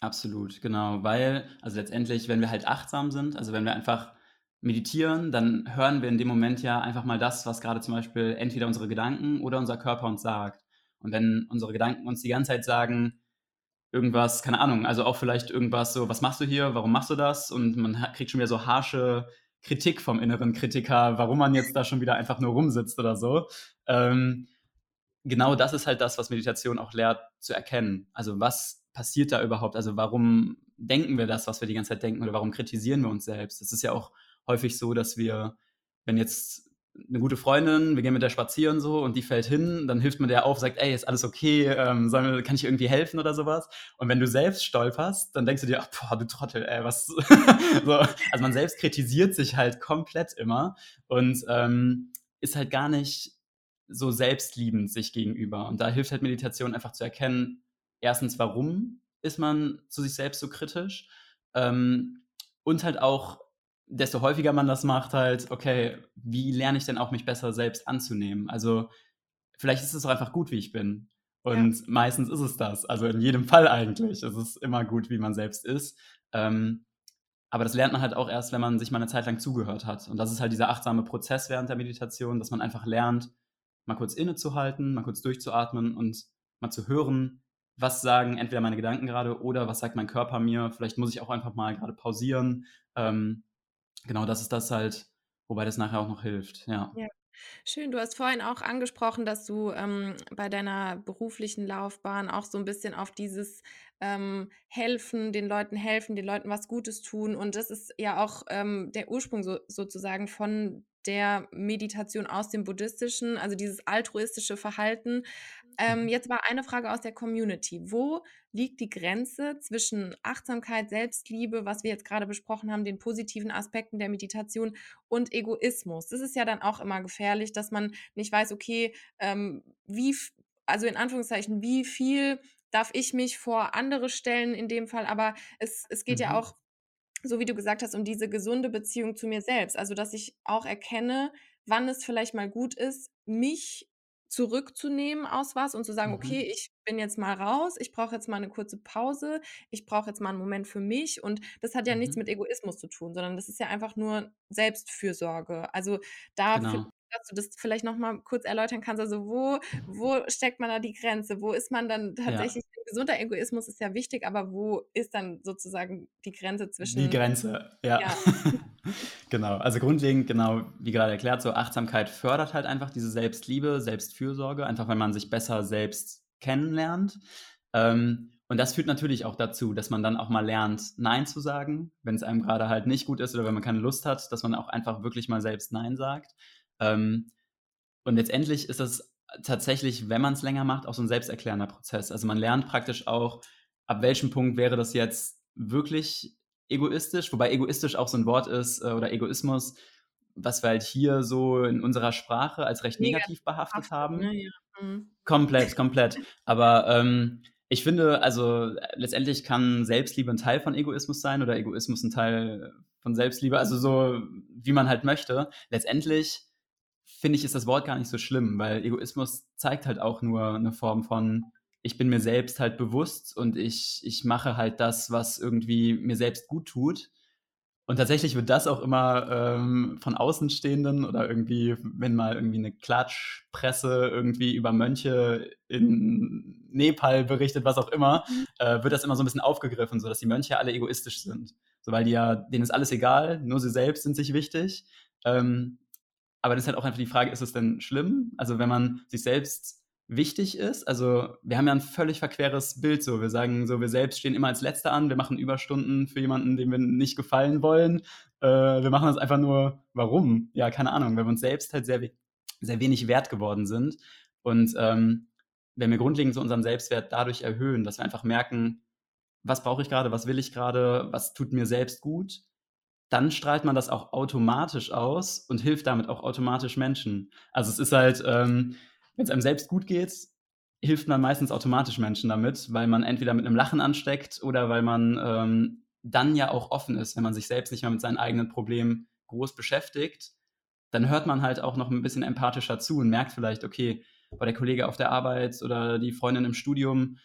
[SPEAKER 1] Absolut, genau, weil also letztendlich, wenn wir halt achtsam sind, also wenn wir einfach meditieren, dann hören wir in dem Moment ja einfach mal das, was gerade zum Beispiel entweder unsere Gedanken oder unser Körper uns sagt. Und wenn unsere Gedanken uns die ganze Zeit sagen, irgendwas, keine Ahnung, also auch vielleicht irgendwas so: „Was machst du hier? Warum machst du das?“ Und man kriegt schon wieder so harsche Kritik vom inneren Kritiker, warum man jetzt da schon wieder einfach nur rumsitzt oder so. Ähm, genau das ist halt das, was Meditation auch lehrt zu erkennen. Also, was passiert da überhaupt? Also, warum denken wir das, was wir die ganze Zeit denken oder warum kritisieren wir uns selbst? Es ist ja auch häufig so, dass wir wenn jetzt eine gute Freundin wir gehen mit der spazieren so und die fällt hin, dann hilft man der auf, sagt: „Ey, ist alles okay? Ähm, wir kann ich irgendwie helfen?“ oder sowas. Und wenn du selbst stolperst, dann denkst du dir: „Ach, boah, du Trottel, ey, was“ so. Also, man selbst kritisiert sich halt komplett immer und, ähm, ist halt gar nicht so selbstliebend sich gegenüber. Und da hilft halt Meditation einfach zu erkennen, erstens, warum ist man zu sich selbst so kritisch? Ähm, und halt auch, desto häufiger man das macht, halt, okay, wie lerne ich denn auch mich besser selbst anzunehmen? Also, vielleicht ist es auch einfach gut, wie ich bin.
[SPEAKER 2] Ja.
[SPEAKER 1] Und meistens ist es das. Also in jedem Fall eigentlich. Es ist immer gut, wie man selbst ist. Ähm, aber das lernt man halt auch erst, wenn man sich mal eine Zeit lang zugehört hat. Und das ist halt dieser achtsame Prozess während der Meditation, dass man einfach lernt, mal kurz innezuhalten, mal kurz durchzuatmen und mal zu hören, was sagen entweder meine Gedanken gerade oder was sagt mein Körper mir. Vielleicht muss ich auch einfach mal gerade pausieren. Ähm, genau, das ist das halt, wobei das nachher auch noch hilft, ja.
[SPEAKER 2] Ja. Schön, du hast vorhin auch angesprochen, dass du, ähm, bei deiner beruflichen Laufbahn auch so ein bisschen auf dieses, ähm, Helfen, den Leuten helfen, den Leuten was Gutes tun und das ist ja auch, ähm, der Ursprung so sozusagen von der Meditation aus dem Buddhistischen, also dieses altruistische Verhalten. Ähm,
[SPEAKER 1] Mhm.
[SPEAKER 2] jetzt war eine Frage aus der Community. Wo liegt die Grenze zwischen Achtsamkeit, Selbstliebe, was wir jetzt gerade besprochen haben, den positiven Aspekten der Meditation und Egoismus? Das ist ja dann auch immer gefährlich, dass man nicht weiß, okay, ähm, wie also in Anführungszeichen, wie viel darf ich mich vor andere stellen in dem Fall, aber es es geht ja
[SPEAKER 1] Mhm.
[SPEAKER 2] auch so wie du gesagt hast, um diese gesunde Beziehung zu mir selbst. Also, dass ich auch erkenne, wann es vielleicht mal gut ist, mich zurückzunehmen aus was und zu sagen: „Okay,
[SPEAKER 1] Mhm.
[SPEAKER 2] ich bin jetzt mal raus, ich brauche jetzt mal 'ne kurze Pause, ich brauche jetzt mal 'n Moment für mich.“ Und das hat ja nichts
[SPEAKER 1] Mhm.
[SPEAKER 2] mit Egoismus zu tun, sondern das ist ja einfach nur Selbstfürsorge. Also, da
[SPEAKER 1] Genau.
[SPEAKER 2] Dass du das vielleicht noch mal kurz erläutern kannst, also, wo wo steckt man da die Grenze? Wo ist man dann
[SPEAKER 1] Ja.
[SPEAKER 2] tatsächlich gesunder Egoismus ist ja wichtig, aber wo ist dann sozusagen die Grenze
[SPEAKER 1] Die
[SPEAKER 2] zwischen
[SPEAKER 1] Grenze, ja.
[SPEAKER 2] ja.
[SPEAKER 1] Genau. Also, grundlegend, genau, wie gerade erklärt, so Achtsamkeit fördert halt einfach diese Selbstliebe, Selbstfürsorge, einfach weil man sich besser selbst kennenlernt. Ähm, und das führt natürlich auch dazu, dass man dann auch mal lernt, nein zu sagen, wenn es einem gerade halt nicht gut ist oder wenn man keine Lust hat, dass man auch einfach wirklich mal selbst nein sagt. Ähm, und letztendlich ist das tatsächlich, wenn man es länger macht, auch so 'n selbsterklärender Prozess. Also, man lernt praktisch auch, ab welchem Punkt wäre das jetzt wirklich egoistisch, wobei egoistisch auch so 'n Wort ist, äh, oder Egoismus, was wir halt hier so in unserer Sprache als recht
[SPEAKER 2] Negativ
[SPEAKER 1] negativ behaftet
[SPEAKER 2] ne?
[SPEAKER 1] haben.
[SPEAKER 2] Ja. Mhm.
[SPEAKER 1] Komplett, komplett. Aber, ähm, Ich finde, also letztendlich kann Selbstliebe ein Teil von Egoismus sein oder Egoismus ein Teil von Selbstliebe, also so wie man halt möchte. Letztendlich finde ich, ist das Wort gar nicht so schlimm, weil Egoismus zeigt halt auch nur eine Form von, ich bin mir selbst halt bewusst und ich, ich mache halt das, was irgendwie mir selbst gut tut. Und tatsächlich wird das auch immer ähm, von Außenstehenden oder irgendwie, wenn mal irgendwie eine Klatschpresse irgendwie über Mönche in Nepal berichtet, was auch immer, mhm. äh, wird das immer so ein bisschen aufgegriffen, so dass die Mönche alle egoistisch sind. So, weil die ja, denen ist alles egal, nur sie selbst sind sich wichtig. Ähm, aber das ist halt auch einfach die Frage, ist es denn schlimm? Also wenn man sich selbst wichtig ist. Also wir haben ja ein völlig verqueres Bild so. Wir sagen so, wir selbst stehen immer als Letzter an, wir machen Überstunden für jemanden, dem wir nicht gefallen wollen. Äh, wir machen das einfach nur, warum? Ja, keine Ahnung, weil wir uns selbst halt sehr, sehr wenig wert geworden sind. Und ähm, wenn wir grundlegend so unseren Selbstwert dadurch erhöhen, dass wir einfach merken, was brauche ich gerade, was will ich gerade, was tut mir selbst gut, dann strahlt man das auch automatisch aus und hilft damit auch automatisch Menschen. Also es ist halt, ähm, wenn es einem selbst gut geht, hilft man meistens automatisch Menschen damit, weil man entweder mit einem Lachen ansteckt oder weil man ähm, dann ja auch offen ist, wenn man sich selbst nicht mehr mit seinen eigenen Problemen groß beschäftigt, dann hört man halt auch noch ein bisschen empathischer zu und merkt vielleicht, okay, bei der Kollege auf der Arbeit oder die Freundin im Studium,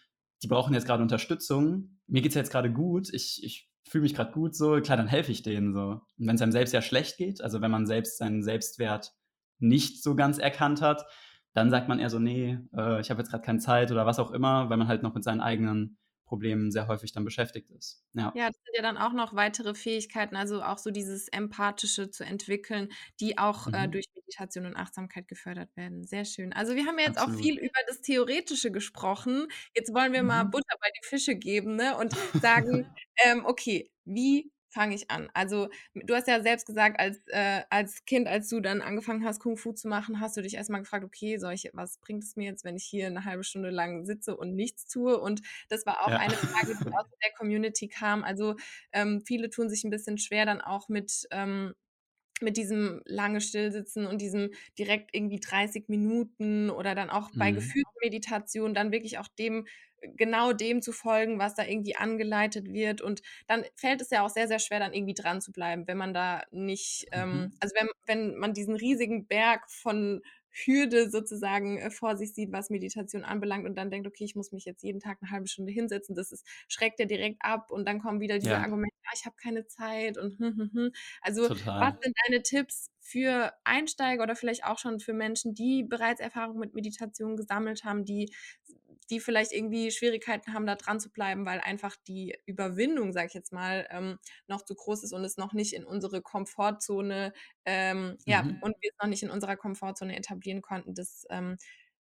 [SPEAKER 1] die brauchen jetzt gerade Unterstützung. Mir geht es jetzt gerade gut, ich, ich fühle mich gerade gut so, klar, dann helfe ich denen so. Und wenn es einem selbst ja schlecht geht, also wenn man selbst seinen Selbstwert nicht so ganz erkannt hat, dann sagt man eher so, nee, äh, ich habe jetzt gerade keine Zeit oder was auch immer, weil man halt noch mit seinen eigenen Problemen sehr häufig dann beschäftigt ist.
[SPEAKER 2] Ja. ja, das sind ja dann auch noch weitere Fähigkeiten, also auch so dieses Empathische zu entwickeln, die auch äh, mhm. äh, durch Meditation und Achtsamkeit gefördert werden. Sehr schön. Also wir haben ja jetzt Absolut. auch viel über das Theoretische gesprochen. Jetzt wollen wir mhm. mal Butter bei die Fische geben ne? und sagen, ähm, okay, wie fange ich an? Also, du hast ja selbst gesagt, als, äh, als Kind, als du dann angefangen hast, Kung Fu zu machen, hast du dich erstmal gefragt, okay, soll ich, was bringt es mir jetzt, wenn ich hier eine halbe Stunde lang sitze und nichts tue? Und das war auch ja. eine Frage, die aus der Community kam. Also, ähm, viele tun sich ein bisschen schwer dann auch mit, ähm, mit diesem lange Stillsitzen und diesem direkt irgendwie 30 Minuten oder dann auch bei mhm. gefühlten Meditationen dann wirklich auch dem genau dem zu folgen, was da irgendwie angeleitet wird. Und dann fällt es ja auch sehr, sehr schwer, dann irgendwie dran zu bleiben, wenn man da nicht, ähm, mhm. also wenn, wenn man diesen riesigen Berg von Hürde sozusagen äh, vor sich sieht, was Meditation anbelangt und dann denkt, okay, ich muss mich jetzt jeden Tag eine halbe Stunde hinsetzen, das ist, schreckt ja direkt ab und dann kommen wieder diese ja. Argumente, ah, ich habe keine Zeit und hm, hm, hm. also Total. was sind deine Tipps für Einsteiger oder vielleicht auch schon für Menschen, die bereits Erfahrung mit Meditation gesammelt haben, die die vielleicht irgendwie Schwierigkeiten haben, da dran zu bleiben, weil einfach die Überwindung, sag ich jetzt mal, ähm, noch zu groß ist und es noch nicht in unsere Komfortzone, ähm, ja, mhm. und wir es noch nicht in unserer Komfortzone etablieren konnten, das ähm,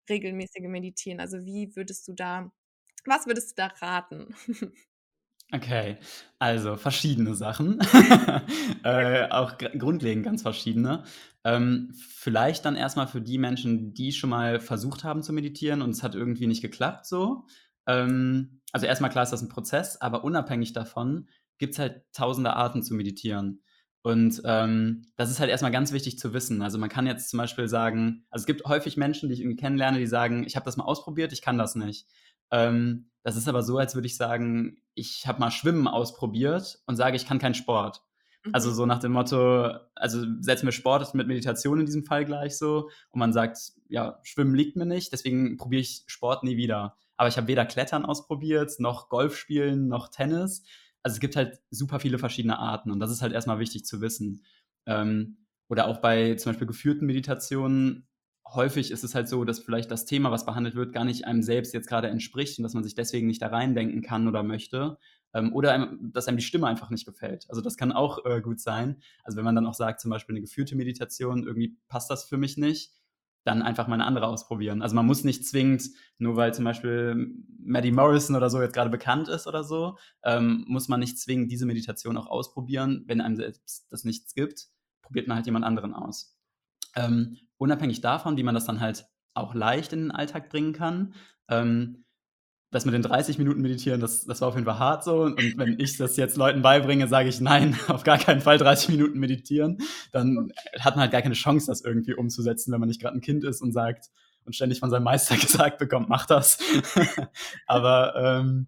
[SPEAKER 2] regelmäßige Meditieren. Also wie würdest du da, was würdest du da raten?
[SPEAKER 1] Okay, also verschiedene Sachen, äh, auch grundlegend ganz verschiedene. Ähm, vielleicht dann erstmal für die Menschen, die schon mal versucht haben zu meditieren und es hat irgendwie nicht geklappt so. Ähm, also erstmal klar ist das ein Prozess, aber unabhängig davon gibt es halt tausende Arten zu meditieren. Und ähm, das ist halt erstmal ganz wichtig zu wissen. Also man kann jetzt zum Beispiel sagen, also es gibt häufig Menschen, die ich irgendwie kennenlerne, die sagen, ich habe das mal ausprobiert, ich kann das nicht. Ähm, das ist aber so, als würde ich sagen, ich habe mal Schwimmen ausprobiert und sage, ich kann keinen Sport. Also mhm. so nach dem Motto, also setzen wir Sport mit Meditation in diesem Fall gleich so und man sagt, ja, Schwimmen liegt mir nicht, deswegen probiere ich Sport nie wieder. Aber ich habe weder Klettern ausprobiert, noch Golf spielen, noch Tennis. Also es gibt halt super viele verschiedene Arten und das ist halt erstmal wichtig zu wissen. Ähm, oder auch bei zum Beispiel geführten Meditationen häufig ist es halt so, dass vielleicht das Thema, was behandelt wird, gar nicht einem selbst jetzt gerade entspricht und dass man sich deswegen nicht da reindenken kann oder möchte. Ähm, oder einem, dass einem die Stimme einfach nicht gefällt. Also das kann auch äh, gut sein. Also wenn man dann auch sagt, zum Beispiel eine geführte Meditation, irgendwie passt das für mich nicht, dann einfach mal eine andere ausprobieren. Also man muss nicht zwingend, nur weil zum Beispiel Maddie Morrison oder so jetzt gerade bekannt ist oder so, ähm, muss man nicht zwingend diese Meditation auch ausprobieren. Wenn einem selbst das nichts gibt, probiert man halt jemand anderen aus. Ähm, unabhängig davon, wie man das dann halt auch leicht in den Alltag bringen kann. Ähm, das mit den 30 Minuten meditieren, das, das war auf jeden Fall hart so. Und wenn ich das jetzt Leuten beibringe, sage ich nein, auf gar keinen Fall 30 Minuten meditieren, dann hat man halt gar keine Chance, das irgendwie umzusetzen, wenn man nicht gerade ein Kind ist und sagt, und ständig von seinem Meister gesagt bekommt, mach das. Aber ähm,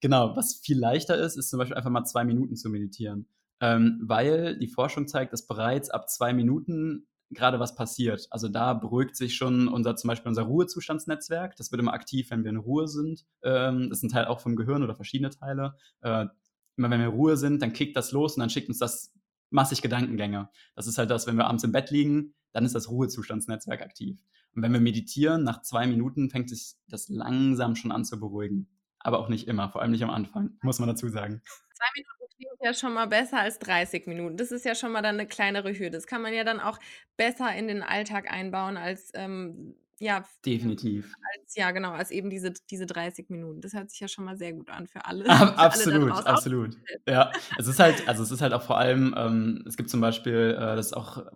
[SPEAKER 1] genau, was viel leichter ist, ist zum Beispiel einfach mal zwei Minuten zu meditieren. Ähm, weil die Forschung zeigt, dass bereits ab zwei Minuten gerade was passiert. Also da beruhigt sich schon unser zum Beispiel unser Ruhezustandsnetzwerk. Das wird immer aktiv, wenn wir in Ruhe sind. Ähm, das ist ein Teil auch vom Gehirn oder verschiedene Teile. Äh, immer wenn wir in Ruhe sind, dann kickt das los und dann schickt uns das massig Gedankengänge. Das ist halt das, wenn wir abends im Bett liegen, dann ist das Ruhezustandsnetzwerk aktiv. Und wenn wir meditieren, nach zwei Minuten fängt sich das langsam schon an zu beruhigen. Aber auch nicht immer, vor allem nicht am Anfang, muss man dazu sagen.
[SPEAKER 2] Zwei Minuten klingt ja schon mal besser als 30 Minuten. Das ist ja schon mal dann eine kleinere Hürde. Das kann man ja dann auch besser in den Alltag einbauen als ähm, ja,
[SPEAKER 1] definitiv.
[SPEAKER 2] Als, ja, genau, als eben diese, diese 30 Minuten. Das hört sich ja schon mal sehr gut an für alle.
[SPEAKER 1] Für absolut, alle absolut. Ja, es ist halt, also es ist halt auch vor allem, ähm, es gibt zum Beispiel, äh, das ist auch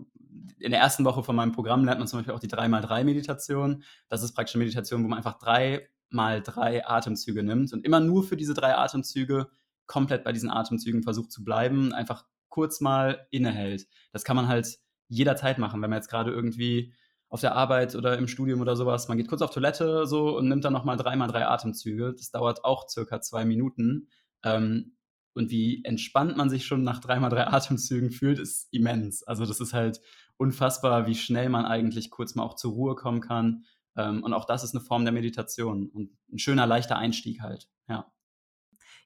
[SPEAKER 1] in der ersten Woche von meinem Programm lernt man zum Beispiel auch die 3x3-Meditation. Das ist praktisch eine Meditation, wo man einfach drei mal drei Atemzüge nimmt und immer nur für diese drei Atemzüge komplett bei diesen Atemzügen versucht zu bleiben, einfach kurz mal innehält. Das kann man halt jederzeit machen, wenn man jetzt gerade irgendwie auf der Arbeit oder im Studium oder sowas, man geht kurz auf Toilette so und nimmt dann nochmal dreimal drei Atemzüge. Das dauert auch circa zwei Minuten. Ähm, und wie entspannt man sich schon nach dreimal drei Atemzügen fühlt, ist immens. Also das ist halt unfassbar, wie schnell man eigentlich kurz mal auch zur Ruhe kommen kann. Ähm, und auch das ist eine Form der Meditation und ein schöner, leichter Einstieg halt. Ja.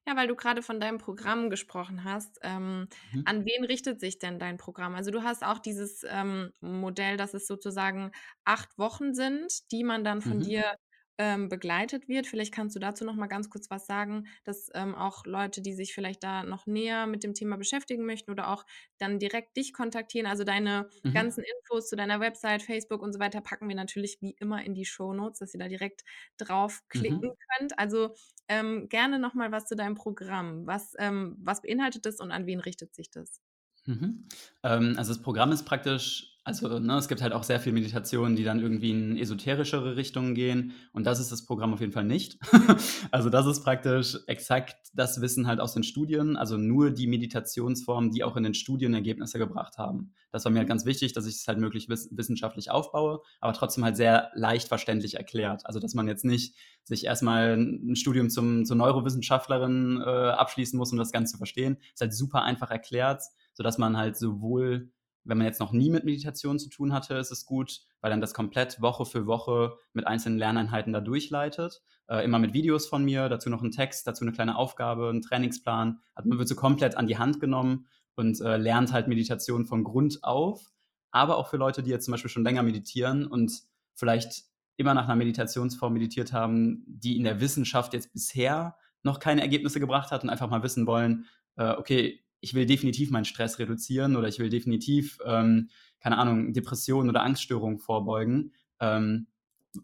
[SPEAKER 2] Ja, weil du gerade von deinem Programm gesprochen hast. Ähm, mhm. An wen richtet sich denn dein Programm? Also du hast auch dieses ähm, Modell, dass es sozusagen acht Wochen sind, die man dann von mhm. dir ähm, begleitet wird. Vielleicht kannst du dazu noch mal ganz kurz was sagen, dass ähm, auch Leute, die sich vielleicht da noch näher mit dem Thema beschäftigen möchten oder auch dann direkt dich kontaktieren. Also deine mhm. ganzen Infos zu deiner Website, Facebook und so weiter packen wir natürlich wie immer in die Show Notes, dass ihr da direkt draufklicken mhm. könnt. Also ähm, gerne noch mal was zu deinem Programm. Was, ähm, was beinhaltet das und an wen richtet sich das?
[SPEAKER 1] Mhm. Ähm, also das Programm ist praktisch also, ne, es gibt halt auch sehr viel Meditationen, die dann irgendwie in esoterischere Richtungen gehen. Und das ist das Programm auf jeden Fall nicht. also, das ist praktisch exakt das Wissen halt aus den Studien. Also nur die Meditationsformen, die auch in den Studien Ergebnisse gebracht haben. Das war mir halt ganz wichtig, dass ich es halt möglichst wissenschaftlich aufbaue, aber trotzdem halt sehr leicht verständlich erklärt. Also, dass man jetzt nicht sich erstmal ein Studium zum, zur Neurowissenschaftlerin äh, abschließen muss, um das Ganze zu verstehen. Ist halt super einfach erklärt, sodass man halt sowohl wenn man jetzt noch nie mit Meditation zu tun hatte, ist es gut, weil dann das komplett Woche für Woche mit einzelnen Lerneinheiten da durchleitet. Äh, immer mit Videos von mir, dazu noch ein Text, dazu eine kleine Aufgabe, ein Trainingsplan. Also man wird so komplett an die Hand genommen und äh, lernt halt Meditation von Grund auf. Aber auch für Leute, die jetzt zum Beispiel schon länger meditieren und vielleicht immer nach einer Meditationsform meditiert haben, die in der Wissenschaft jetzt bisher noch keine Ergebnisse gebracht hat und einfach mal wissen wollen, äh, okay, ich will definitiv meinen Stress reduzieren oder ich will definitiv, ähm, keine Ahnung, Depressionen oder Angststörungen vorbeugen. Ähm,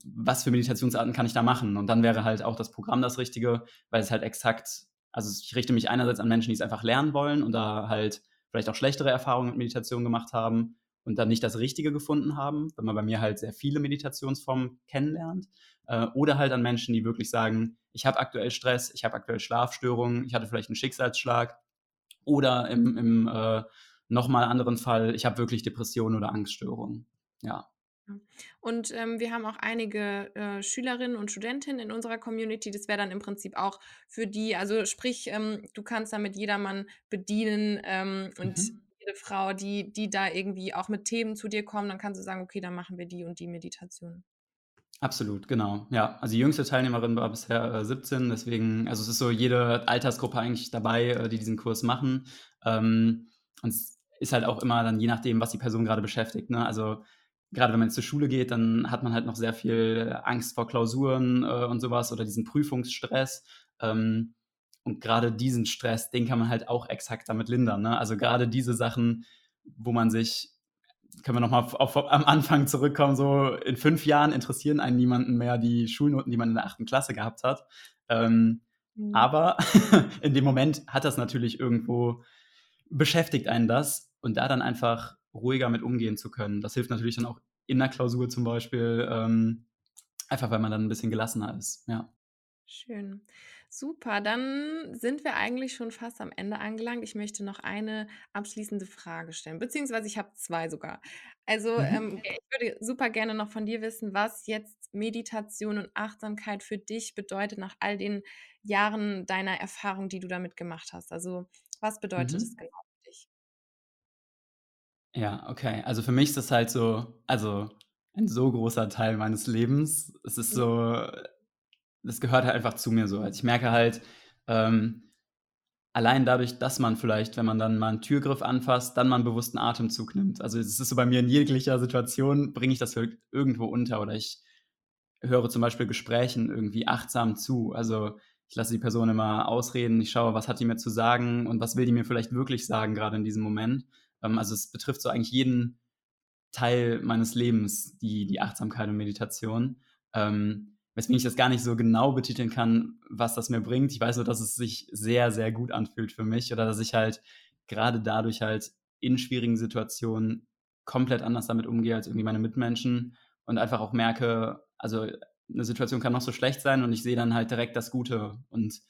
[SPEAKER 1] was für Meditationsarten kann ich da machen? Und dann wäre halt auch das Programm das Richtige, weil es halt exakt, also ich richte mich einerseits an Menschen, die es einfach lernen wollen und da halt vielleicht auch schlechtere Erfahrungen mit Meditation gemacht haben und dann nicht das Richtige gefunden haben, wenn man bei mir halt sehr viele Meditationsformen kennenlernt. Äh, oder halt an Menschen, die wirklich sagen, ich habe aktuell Stress, ich habe aktuell Schlafstörungen, ich hatte vielleicht einen Schicksalsschlag oder im, im äh, nochmal anderen Fall, ich habe wirklich Depressionen oder Angststörungen. Ja.
[SPEAKER 2] Und ähm, wir haben auch einige äh, Schülerinnen und Studentinnen in unserer Community. Das wäre dann im Prinzip auch für die, also sprich, ähm, du kannst damit jedermann bedienen ähm, und mhm. jede Frau, die, die da irgendwie auch mit Themen zu dir kommen, dann kannst du sagen, okay, dann machen wir die und die Meditation.
[SPEAKER 1] Absolut, genau. Ja, also die jüngste Teilnehmerin war bisher äh, 17, deswegen, also es ist so jede Altersgruppe eigentlich dabei, äh, die diesen Kurs machen. Ähm, und es ist halt auch immer dann je nachdem, was die Person gerade beschäftigt. Ne? Also gerade wenn man jetzt zur Schule geht, dann hat man halt noch sehr viel Angst vor Klausuren äh, und sowas oder diesen Prüfungsstress. Ähm, und gerade diesen Stress, den kann man halt auch exakt damit lindern. Ne? Also gerade diese Sachen, wo man sich können wir nochmal am Anfang zurückkommen, so in fünf Jahren interessieren einen niemanden mehr die Schulnoten, die man in der achten Klasse gehabt hat. Ähm, mhm. Aber in dem Moment hat das natürlich irgendwo, beschäftigt einen das und da dann einfach ruhiger mit umgehen zu können. Das hilft natürlich dann auch in der Klausur zum Beispiel, ähm, einfach weil man dann ein bisschen gelassener ist, ja.
[SPEAKER 2] Schön. Super, dann sind wir eigentlich schon fast am Ende angelangt. Ich möchte noch eine abschließende Frage stellen, beziehungsweise ich habe zwei sogar. Also, Mhm. ähm, ich würde super gerne noch von dir wissen, was jetzt Meditation und Achtsamkeit für dich bedeutet nach all den Jahren deiner Erfahrung, die du damit gemacht hast. Also was bedeutet es
[SPEAKER 1] Mhm.
[SPEAKER 2] genau für dich?
[SPEAKER 1] Ja, okay. Also für mich ist das halt so also ein so großer Teil meines Lebens. Es ist
[SPEAKER 2] Mhm.
[SPEAKER 1] so das gehört halt einfach zu mir so. Also, ich merke halt, ähm, allein dadurch, dass man vielleicht, wenn man dann mal 'n Türgriff anfasst, dann mal 'n bewussten Atemzug nimmt. Also, es ist so bei mir in jeglicher Situation bringe ich das irg irgendwo unter oder ich höre zum Beispiel Gesprächen irgendwie achtsam zu. Also, ich lasse die Person immer ausreden. Ich schaue, was hat die mir zu sagen und was will die mir vielleicht wirklich sagen, grade in diesem Moment. Ähm, also, es betrifft so eigentlich jeden Teil meines Lebens, die die Achtsamkeit und Meditation. Ähm, weswegen ich das gar nicht so genau betiteln kann, was das mir bringt. Ich weiß nur, dass es sich sehr, sehr gut anfühlt für mich oder dass ich halt grade dadurch halt in schwierigen Situationen komplett anders damit umgehe als irgendwie meine Mitmenschen und einfach auch merke also, 'ne Situation kann noch so schlecht sein und ich sehe dann halt direkt das Gute. Und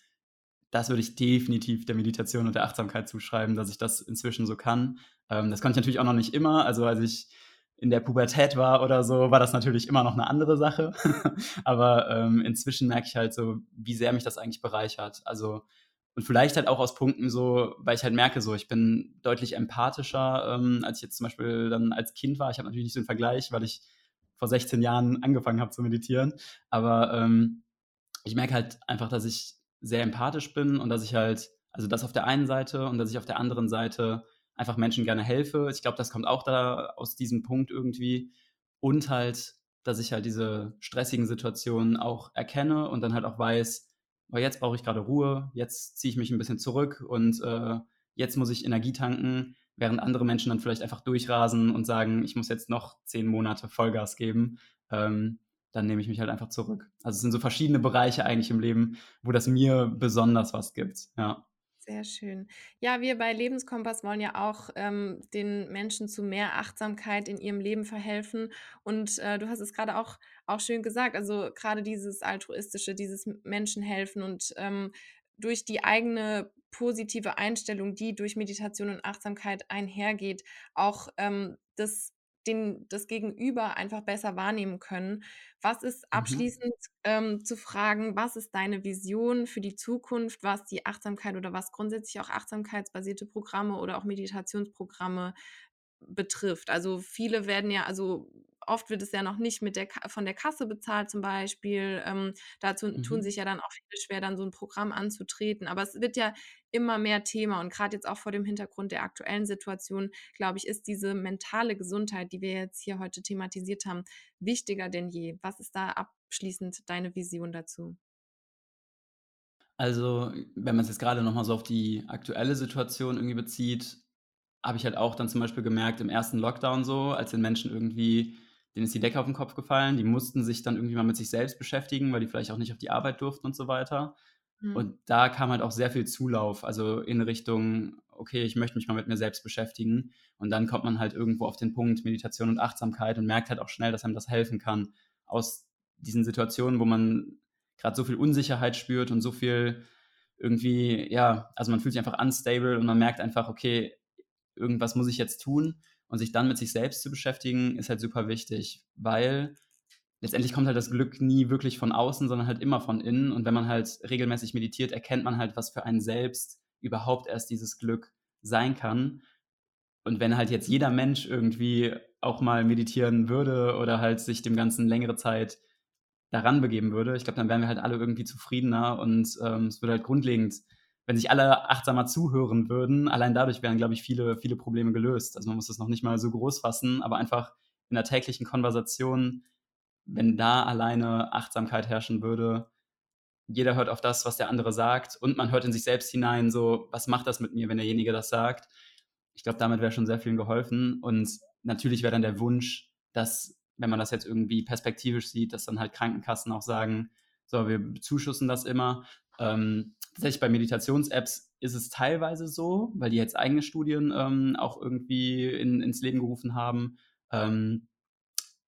[SPEAKER 1] das würde ich definitiv der Meditation und der Achtsamkeit zuschreiben, dass ich das inzwischen so kann. Ähm, das konnte ich natürlich auch noch nicht immer. Also, als ich in der Pubertät war oder so, war das natürlich immer noch 'ne andere Sache. Aber, ähm, inzwischen merke ich halt so, wie sehr mich das eigentlich bereichert. Also und vielleicht halt auch aus Punkten so, weil ich halt merke so, ich bin deutlich empathischer, ähm, als ich jetzt zum Beispiel dann als Kind war. Ich habe natürlich nicht so 'n Vergleich, weil ich vor 16 Jahren angefangen habe zu meditieren. Aber, ähm, ich merke halt einfach, dass ich sehr empathisch bin und dass ich halt also, das auf der einen Seite und dass ich auf der anderen Seite einfach Menschen gerne helfe. Ich glaube, das kommt auch da aus diesem Punkt irgendwie. Und halt, dass ich halt diese stressigen Situationen auch erkenne und dann halt auch weiß: „Oh, jetzt brauche ich grade Ruhe, jetzt ziehe ich mich 'n bisschen zurück und, äh, jetzt muss ich Energie tanken.“ Während andere Menschen dann vielleicht einfach durchrasen und sagen: „Ich muss jetzt noch 10 Monate Vollgas geben.“ Ähm, dann nehme ich mich halt einfach zurück. Also, es sind so verschiedene Bereiche eigentlich im Leben, wo das mir besonders was gibt, ja.
[SPEAKER 2] Sehr schön. Ja, wir bei Lebenskompass wollen ja auch, ähm, den Menschen zu mehr Achtsamkeit in ihrem Leben verhelfen. Und, äh, du hast es grade auch auch schön gesagt, also, grade dieses Altruistische, dieses M Menschen helfen und, ähm, durch die eigene positive Einstellung, die durch Meditation und Achtsamkeit einhergeht, auch, ähm, das den das Gegenüber einfach besser wahrnehmen können. Was ist
[SPEAKER 1] Mhm.
[SPEAKER 2] abschließend, ähm, zu fragen, was ist deine Vision für die Zukunft, was die Achtsamkeit oder was grundsätzlich auch achtsamkeitsbasierte Programme oder auch Meditationsprogramme betrifft? Also, viele werden ja also, oft wird es ja noch nicht mit der von der Kasse bezahlt zum Beispiel. Ähm, dazu tun
[SPEAKER 1] Mhm.
[SPEAKER 2] sich ja dann auch viele schwer, dann so 'n Programm anzutreten. Aber es wird ja immer mehr Thema und grad jetzt auch vor dem Hintergrund der aktuellen Situation, glaube ich, ist diese mentale Gesundheit, die wir jetzt hier heute thematisiert haben, wichtiger denn je. Was ist da abschließend deine Vision dazu?
[SPEAKER 1] Also, wenn man's jetzt grade noch mal so auf die aktuelle Situation irgendwie bezieht, habe ich halt auch dann zum Beispiel gemerkt im 1. Lockdown so, als den Menschen irgendwie denen ist die Decke auf 'n Kopf gefallen. Die mussten sich dann irgendwie mal mit sich selbst beschäftigen, weil die vielleicht auch nicht auf die Arbeit durften und so weiter.
[SPEAKER 2] Mhm.
[SPEAKER 1] Und da kam halt auch sehr viel Zulauf, also, in Richtung: „Okay, ich möchte mich mal mit mir selbst beschäftigen.“ Und dann kommt man halt irgendwo auf den Punkt Meditation und Achtsamkeit und merkt halt auch schnell, dass einem das helfen kann, aus diesen Situationen, wo man grad so viel Unsicherheit spürt und so viel irgendwie ja, also, man fühlt sich einfach unstable und man merkt einfach: „Okay, irgendwas muss ich jetzt tun.“ Und sich dann mit sich selbst zu beschäftigen, ist halt super wichtig, weil letztendlich kommt halt das Glück nie wirklich von außen, sondern halt immer von innen. Und wenn man halt regelmäßig meditiert, erkennt man halt, was für einen selbst überhaupt erst dieses Glück sein kann. Und wenn halt jetzt jeder Mensch irgendwie auch mal meditieren würde oder halt sich dem Ganzen längere Zeit daran begeben würde, ich glaube, dann wären wir halt alle irgendwie zufriedener und, ähm, es würde halt grundlegend wenn sich alle achtsamer zuhören würden, allein dadurch wären, glaube ich, viele viele Probleme gelöst. Also, man muss das noch nicht mal so groß fassen, aber einfach in der täglichen Konversation, wenn da alleine Achtsamkeit herrschen würde jeder hört auf das, was der andere sagt und man hört in sich selbst hinein so: „Was macht das mit mir, wenn derjenige das sagt?“ Ich glaube, damit wäre schon sehr vielen geholfen. Und natürlich wäre dann der Wunsch, dass, wenn man das jetzt irgendwie perspektivisch sieht, dass dann halt Krankenkassen auch sagen: „So, wir bezuschussen das immer.“ Ähm, tatsächlich bei Meditations-Apps ist es teilweise so, weil die jetzt eigene Studien, ähm, auch irgendwie in ins Leben gerufen haben. Ähm,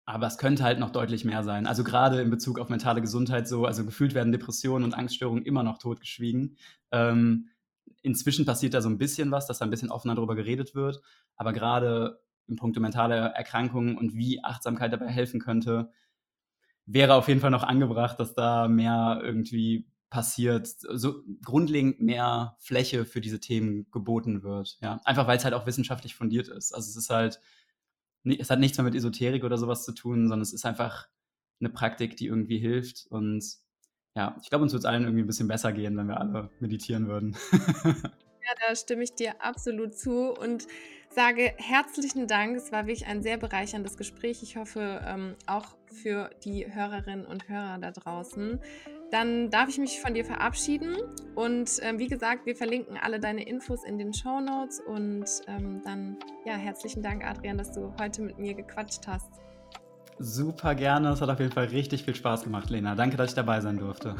[SPEAKER 1] aber es könnte halt noch deutlich mehr sein. Also, grade in Bezug auf mentale Gesundheit so also, gefühlt werden Depressionen und Angststörungen immer noch totgeschwiegen. Ähm, inzwischen passiert da so 'n bisschen was, dass da 'n bisschen offener drüber geredet wird. Aber grade in puncto mentale Erkrankungen und wie Achtsamkeit dabei helfen könnte wäre auf jeden Fall noch angebracht, dass da mehr irgendwie passiert, so grundlegend mehr Fläche für diese Themen geboten wird. Ja, einfach weil es halt auch wissenschaftlich fundiert ist. Also es ist halt, es hat nichts mehr mit Esoterik oder sowas zu tun, sondern es ist einfach eine Praktik, die irgendwie hilft. Und ja, ich glaube, uns wird es allen irgendwie ein bisschen besser gehen, wenn wir alle meditieren würden.
[SPEAKER 2] ja, da stimme ich dir absolut zu und sage herzlichen Dank. Es war wirklich ein sehr bereicherndes Gespräch. Ich hoffe ähm, auch für die Hörerinnen und Hörer da draußen. Dann darf ich mich von dir verabschieden. Und ähm, wie gesagt, wir verlinken alle deine Infos in den Show Notes. Und ähm, dann, ja, herzlichen Dank, Adrian, dass du heute mit mir gequatscht hast.
[SPEAKER 1] Super gerne. Es hat auf jeden Fall richtig viel Spaß gemacht, Lena. Danke, dass ich dabei sein durfte.